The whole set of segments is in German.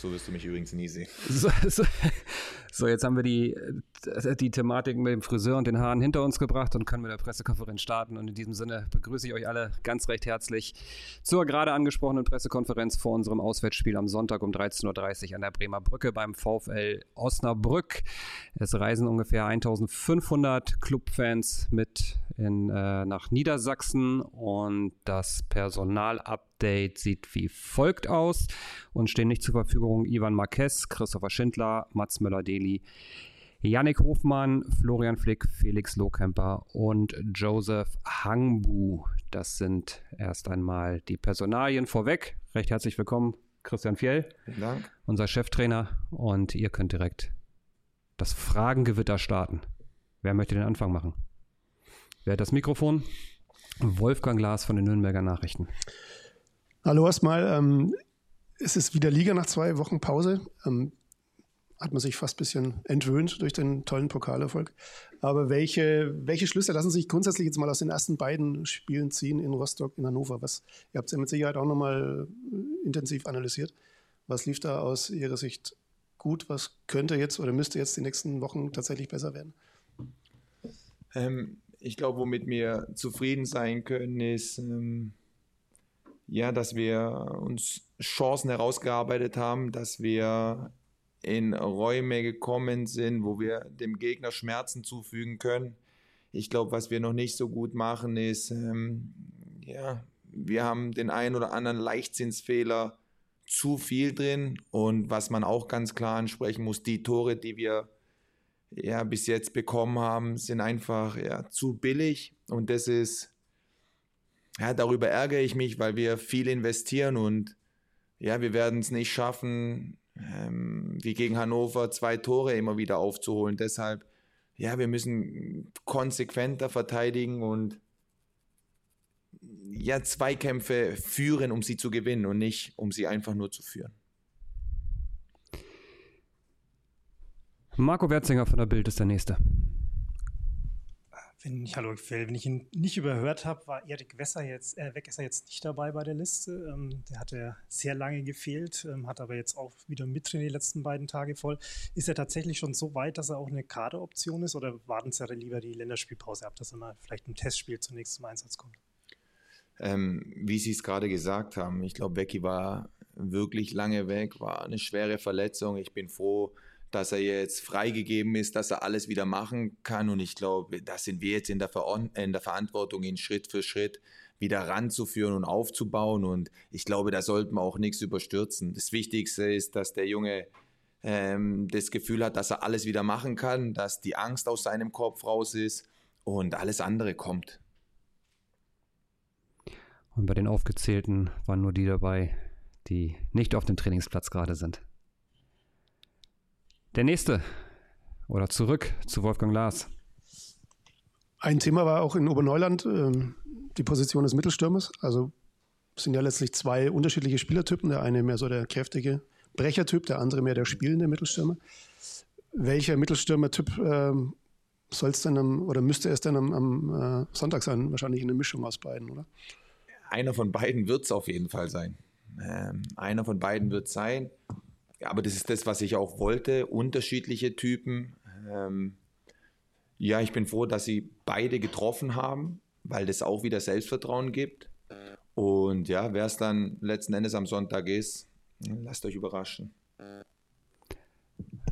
So wirst du mich übrigens nie sehen. So, so, so, jetzt haben wir die, die Thematik mit dem Friseur und den Haaren hinter uns gebracht und können mit der Pressekonferenz starten. Und in diesem Sinne begrüße ich euch alle ganz recht herzlich zur gerade angesprochenen Pressekonferenz vor unserem Auswärtsspiel am Sonntag um 13.30 Uhr an der Bremer Brücke beim VfL Osnabrück. Es reisen ungefähr 1500 Clubfans mit in, äh, nach Niedersachsen und das Personalupdate sieht wie folgt aus und stehen nicht zur Verfügung Ivan Marquez, Christopher Schindler, Mats Möller-Deli, Yannick Hofmann, Florian Flick, Felix Lohkemper und Joseph Hangbu. Das sind erst einmal die Personalien vorweg. Recht herzlich willkommen, Christian Fjell, Vielen Dank. unser Cheftrainer. Und ihr könnt direkt das Fragengewitter starten. Wer möchte den Anfang machen? Wer hat das Mikrofon? Wolfgang Glas von den Nürnberger Nachrichten. Hallo erstmal. Ähm, es ist wieder Liga nach zwei Wochen Pause. Ähm, hat man sich fast ein bisschen entwöhnt durch den tollen Pokalerfolg. Aber welche, welche Schlüsse lassen sich grundsätzlich jetzt mal aus den ersten beiden Spielen ziehen in Rostock, in Hannover? Was, ihr habt es ja mit Sicherheit auch nochmal äh, intensiv analysiert. Was lief da aus Ihrer Sicht gut? Was könnte jetzt oder müsste jetzt die nächsten Wochen tatsächlich besser werden? Ähm, ich glaube, womit wir zufrieden sein können, ist, ähm, ja, dass wir uns Chancen herausgearbeitet haben, dass wir in Räume gekommen sind, wo wir dem Gegner Schmerzen zufügen können. Ich glaube, was wir noch nicht so gut machen, ist, ähm, ja, wir haben den einen oder anderen Leichtsinnsfehler zu viel drin und was man auch ganz klar ansprechen muss, die Tore, die wir ja, bis jetzt bekommen haben, sind einfach ja, zu billig und das ist, ja, darüber ärgere ich mich, weil wir viel investieren und ja, wir werden es nicht schaffen, ähm, wie gegen Hannover zwei Tore immer wieder aufzuholen. Deshalb, ja, wir müssen konsequenter verteidigen und ja, Zweikämpfe führen, um sie zu gewinnen und nicht, um sie einfach nur zu führen. Marco Werzinger von der Bild ist der Nächste. Wenn ich, hallo, wenn ich ihn nicht überhört habe, war Erik Wesser jetzt, äh, Wegesser jetzt nicht dabei bei der Liste. Ähm, der hatte sehr lange gefehlt, ähm, hat aber jetzt auch wieder mittrainiert die letzten beiden Tage voll. Ist er tatsächlich schon so weit, dass er auch eine Kaderoption ist oder warten Sie lieber die Länderspielpause ab, dass er mal vielleicht im Testspiel zunächst zum Einsatz kommt? Ähm, wie Sie es gerade gesagt haben, ich glaube, Becky war wirklich lange weg, war eine schwere Verletzung. Ich bin froh, dass er jetzt freigegeben ist, dass er alles wieder machen kann. Und ich glaube, da sind wir jetzt in der, in der Verantwortung, ihn Schritt für Schritt wieder ranzuführen und aufzubauen. Und ich glaube, da sollten wir auch nichts überstürzen. Das Wichtigste ist, dass der Junge ähm, das Gefühl hat, dass er alles wieder machen kann, dass die Angst aus seinem Kopf raus ist und alles andere kommt. Und bei den Aufgezählten waren nur die dabei, die nicht auf dem Trainingsplatz gerade sind. Der nächste oder zurück zu Wolfgang Lars. Ein Thema war auch in Oberneuland ähm, die Position des Mittelstürmers. Also es sind ja letztlich zwei unterschiedliche Spielertypen. Der eine mehr so der kräftige Brechertyp, der andere mehr der spielende Mittelstürmer. Welcher Mittelstürmertyp ähm, soll es denn am, oder müsste es denn am, am äh, Sonntag sein? Wahrscheinlich eine Mischung aus beiden, oder? Einer von beiden wird es auf jeden Fall sein. Ähm, einer von beiden wird es sein aber das ist das, was ich auch wollte, unterschiedliche Typen. Ähm, ja, ich bin froh, dass sie beide getroffen haben, weil das auch wieder Selbstvertrauen gibt. Und ja, wer es dann letzten Endes am Sonntag ist, lasst euch überraschen.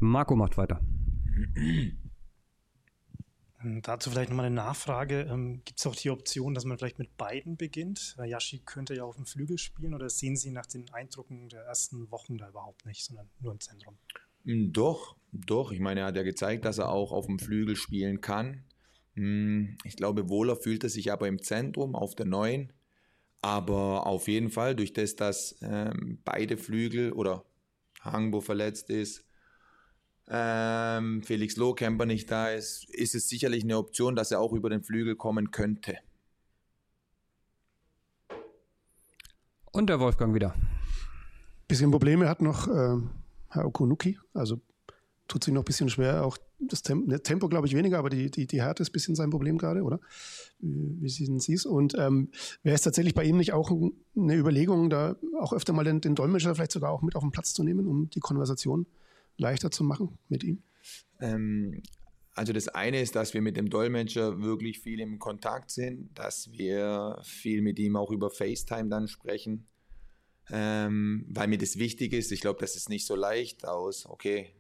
Marco macht weiter. Ähm, dazu vielleicht nochmal eine Nachfrage. Ähm, Gibt es auch die Option, dass man vielleicht mit beiden beginnt? Yashi könnte ja auf dem Flügel spielen oder sehen Sie nach den Eindrücken der ersten Wochen da überhaupt nicht, sondern nur im Zentrum? Hm, doch, doch. Ich meine, er hat ja gezeigt, dass er auch auf dem Flügel spielen kann. Hm, ich glaube, wohler fühlt er sich aber im Zentrum, auf der neuen. Aber auf jeden Fall, durch das, dass ähm, beide Flügel oder Hangbo verletzt ist, ähm, Felix Lohkemper nicht da ist, ist es sicherlich eine Option, dass er auch über den Flügel kommen könnte. Und der Wolfgang wieder. Bisschen Probleme hat noch äh, Herr Okunuki. Also tut sich noch ein bisschen schwer. Auch das Tempo, ne, Tempo glaube ich, weniger, aber die, die, die Härte ist ein bisschen sein Problem gerade, oder? Wie, wie sehen Sie es? Und ähm, wäre es tatsächlich bei ihm nicht auch eine Überlegung, da auch öfter mal den, den Dolmetscher vielleicht sogar auch mit auf den Platz zu nehmen, um die Konversation leichter zu machen mit ihm? Ähm, also das eine ist, dass wir mit dem Dolmetscher wirklich viel im Kontakt sind, dass wir viel mit ihm auch über FaceTime dann sprechen, ähm, weil mir das wichtig ist. Ich glaube, das ist nicht so leicht aus, okay,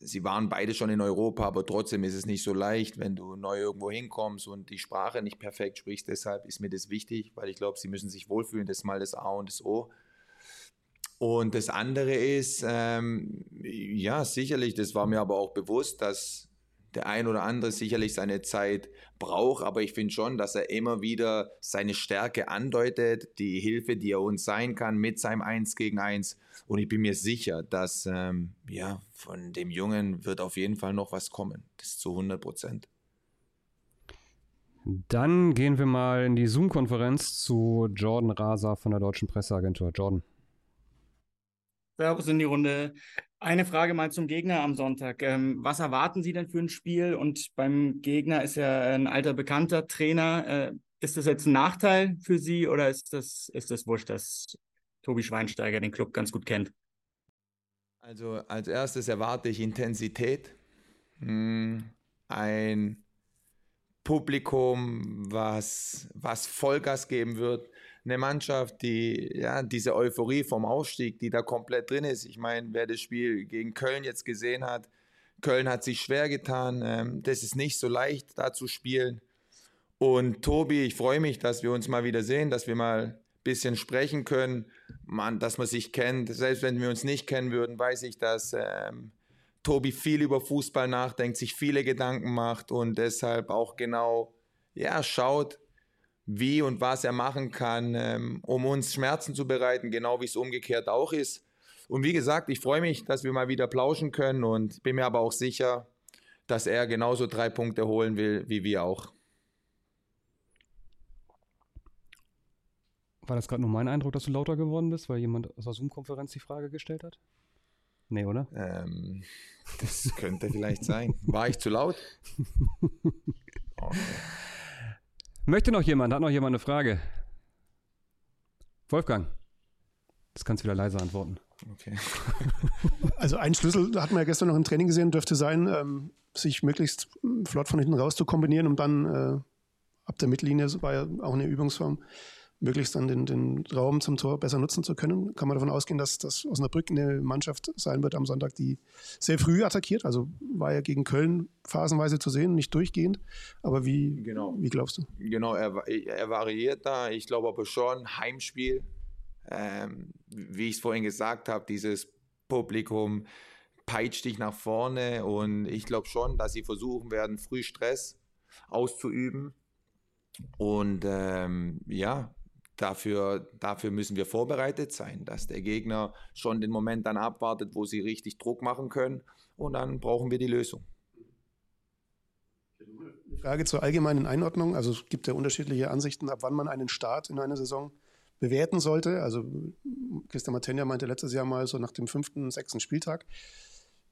sie waren beide schon in Europa, aber trotzdem ist es nicht so leicht, wenn du neu irgendwo hinkommst und die Sprache nicht perfekt sprichst. Deshalb ist mir das wichtig, weil ich glaube, sie müssen sich wohlfühlen. Das ist mal das A und das O. Und das andere ist, ähm, ja, sicherlich, das war mir aber auch bewusst, dass der ein oder andere sicherlich seine Zeit braucht, aber ich finde schon, dass er immer wieder seine Stärke andeutet, die Hilfe, die er uns sein kann mit seinem Eins gegen Eins. Und ich bin mir sicher, dass ähm, ja, von dem Jungen wird auf jeden Fall noch was kommen. Das zu 100 Prozent. Dann gehen wir mal in die Zoom-Konferenz zu Jordan Rasa von der Deutschen Presseagentur. Jordan. Servus in die Runde. Eine Frage mal zum Gegner am Sonntag. Ähm, was erwarten Sie denn für ein Spiel? Und beim Gegner ist ja ein alter bekannter Trainer. Äh, ist das jetzt ein Nachteil für Sie oder ist das, ist das wurscht, dass Tobi Schweinsteiger den Club ganz gut kennt? Also als erstes erwarte ich Intensität. Hm, ein Publikum, was, was Vollgas geben wird eine Mannschaft, die ja diese Euphorie vom Aufstieg, die da komplett drin ist. Ich meine, wer das Spiel gegen Köln jetzt gesehen hat, Köln hat sich schwer getan. Ähm, das ist nicht so leicht, da zu spielen. Und Tobi, ich freue mich, dass wir uns mal wieder sehen, dass wir mal ein bisschen sprechen können, man, dass man sich kennt. Selbst wenn wir uns nicht kennen würden, weiß ich, dass ähm, Tobi viel über Fußball nachdenkt, sich viele Gedanken macht und deshalb auch genau ja, schaut, wie und was er machen kann, ähm, um uns Schmerzen zu bereiten, genau wie es umgekehrt auch ist. Und wie gesagt, ich freue mich, dass wir mal wieder plauschen können und bin mir aber auch sicher, dass er genauso drei Punkte holen will, wie wir auch. War das gerade nur mein Eindruck, dass du lauter geworden bist, weil jemand aus der Zoom-Konferenz die Frage gestellt hat? Nee, oder? Ähm, das könnte vielleicht sein. War ich zu laut? Okay. Möchte noch jemand? Hat noch jemand eine Frage? Wolfgang. Das kannst du wieder leise antworten. Okay. Also ein Schlüssel, da hatten wir ja gestern noch im Training gesehen, dürfte sein, ähm, sich möglichst flott von hinten raus zu kombinieren, um dann äh, ab der Mittellinie, das war ja auch eine Übungsform, möglichst dann den, den Raum zum Tor besser nutzen zu können. Kann man davon ausgehen, dass das Osnabrück eine Mannschaft sein wird am Sonntag, die sehr früh attackiert. Also war ja gegen Köln phasenweise zu sehen, nicht durchgehend. Aber wie, genau. wie glaubst du? Genau, er, er variiert da. Ich glaube aber schon, Heimspiel, ähm, wie ich es vorhin gesagt habe, dieses Publikum peitscht dich nach vorne und ich glaube schon, dass sie versuchen werden, früh Stress auszuüben. Und ähm, ja, Dafür, dafür müssen wir vorbereitet sein, dass der Gegner schon den Moment dann abwartet, wo sie richtig Druck machen können. Und dann brauchen wir die Lösung. Frage zur allgemeinen Einordnung. Also es gibt ja unterschiedliche Ansichten, ab wann man einen Start in einer Saison bewerten sollte. Also Christian Matenja meinte letztes Jahr mal so nach dem fünften, sechsten Spieltag.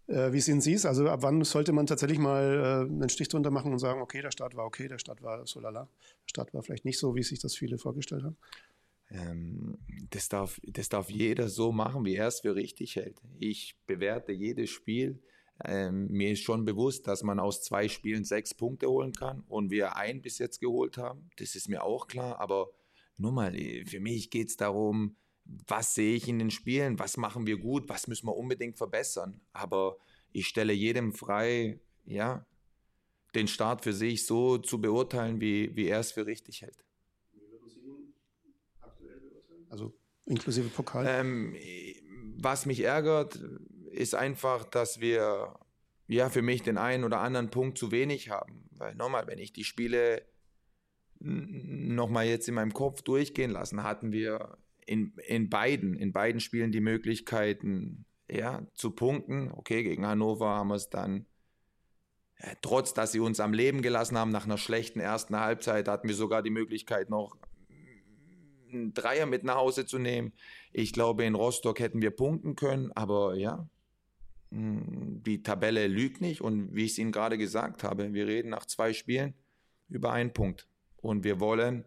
Äh, wie sehen Sie es? Also ab wann sollte man tatsächlich mal äh, einen Stich drunter machen und sagen, okay, der Start war okay, der Start war so lala. Der Start war vielleicht nicht so, wie sich das viele vorgestellt haben? Ähm, das, darf, das darf jeder so machen, wie er es für richtig hält. Ich bewerte jedes Spiel. Ähm, mir ist schon bewusst, dass man aus zwei Spielen sechs Punkte holen kann und wir ein bis jetzt geholt haben. Das ist mir auch klar, aber nur mal, für mich geht es darum, was sehe ich in den Spielen, was machen wir gut, was müssen wir unbedingt verbessern. Aber ich stelle jedem frei, ja, den Start für sich so zu beurteilen, wie, wie er es für richtig hält. Wie würden Sie ihn aktuell beurteilen? Also inklusive Pokal? Ähm, was mich ärgert, ist einfach, dass wir ja für mich den einen oder anderen Punkt zu wenig haben. Weil nochmal, wenn ich die Spiele nochmal jetzt in meinem Kopf durchgehen lassen, hatten wir in, in beiden, in beiden Spielen die Möglichkeiten, ja, zu punkten. Okay, gegen Hannover haben wir es dann, ja, trotz dass sie uns am Leben gelassen haben, nach einer schlechten ersten Halbzeit, hatten wir sogar die Möglichkeit, noch einen Dreier mit nach Hause zu nehmen. Ich glaube, in Rostock hätten wir punkten können, aber ja, hm, die Tabelle lügt nicht und wie ich es Ihnen gerade gesagt habe, wir reden nach zwei Spielen über einen Punkt. Und wir wollen,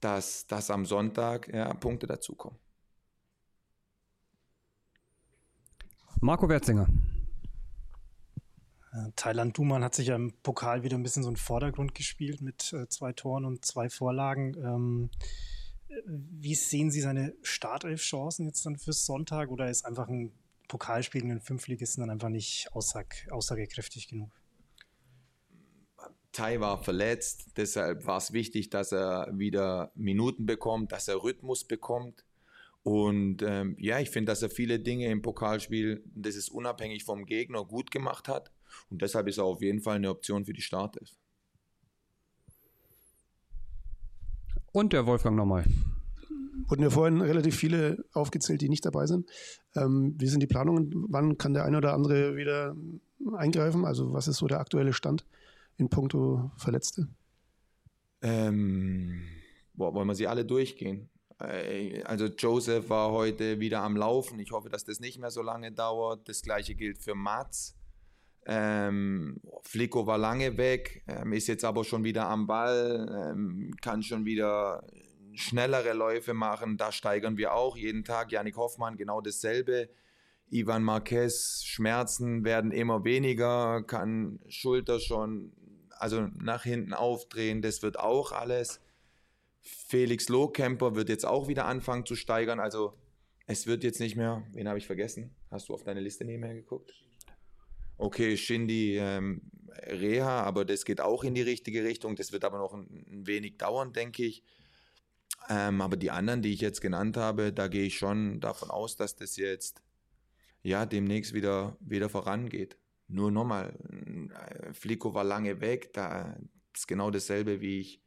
dass, dass am Sonntag ja, Punkte dazukommen. Marco Wertzinger. Äh, Thailand Duman hat sich ja im Pokal wieder ein bisschen so einen Vordergrund gespielt mit äh, zwei Toren und zwei Vorlagen. Ähm, wie sehen Sie seine Startelf-Chancen jetzt dann fürs Sonntag oder ist einfach ein Pokalspiel gegen den Fünfligisten dann einfach nicht aussag aussagekräftig genug? Tai war verletzt, deshalb war es wichtig, dass er wieder Minuten bekommt, dass er Rhythmus bekommt. Und ähm, ja, ich finde, dass er viele Dinge im Pokalspiel, das ist unabhängig vom Gegner, gut gemacht hat. Und deshalb ist er auf jeden Fall eine Option für die Startelf. Und der Wolfgang nochmal. Wurden ja vorhin relativ viele aufgezählt, die nicht dabei sind. Ähm, wie sind die Planungen? Wann kann der eine oder andere wieder eingreifen? Also was ist so der aktuelle Stand in puncto Verletzte? Ähm, boah, wollen wir sie alle durchgehen? Äh, also Joseph war heute wieder am Laufen. Ich hoffe, dass das nicht mehr so lange dauert. Das gleiche gilt für Mats. Ähm, Flico war lange weg, ähm, ist jetzt aber schon wieder am Ball, ähm, kann schon wieder schnellere Läufe machen. Da steigern wir auch jeden Tag. Janik Hoffmann genau dasselbe. Ivan Marquez, Schmerzen werden immer weniger, kann Schulter schon also nach hinten aufdrehen. Das wird auch alles. Felix Lohkemper wird jetzt auch wieder anfangen zu steigern. Also es wird jetzt nicht mehr. Wen habe ich vergessen? Hast du auf deine Liste nebenher geguckt? okay, Shindy ähm, Reha, aber das geht auch in die richtige Richtung. Das wird aber noch ein, ein wenig dauern, denke ich. Ähm, aber die anderen, die ich jetzt genannt habe, da gehe ich schon davon aus, dass das jetzt ja demnächst wieder, wieder vorangeht. Nur nochmal, äh, Flico war lange weg, da ist genau dasselbe, wie ich,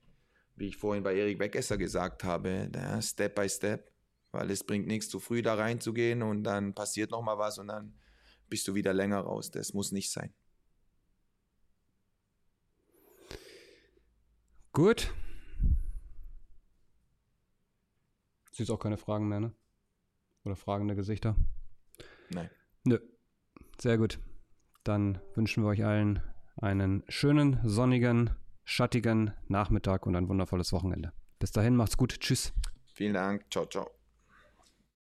wie ich vorhin bei Erik Wegesser gesagt habe. Da, Step by Step, weil es bringt nichts, zu früh da reinzugehen und dann passiert nochmal was und dann bist du wieder länger raus. Das muss nicht sein. Gut. Siehst auch keine Fragen mehr, ne? Oder fragende Gesichter? Nein. Nö. Sehr gut. Dann wünschen wir euch allen einen schönen, sonnigen, schattigen Nachmittag und ein wundervolles Wochenende. Bis dahin, macht's gut. Tschüss. Vielen Dank. Ciao, ciao.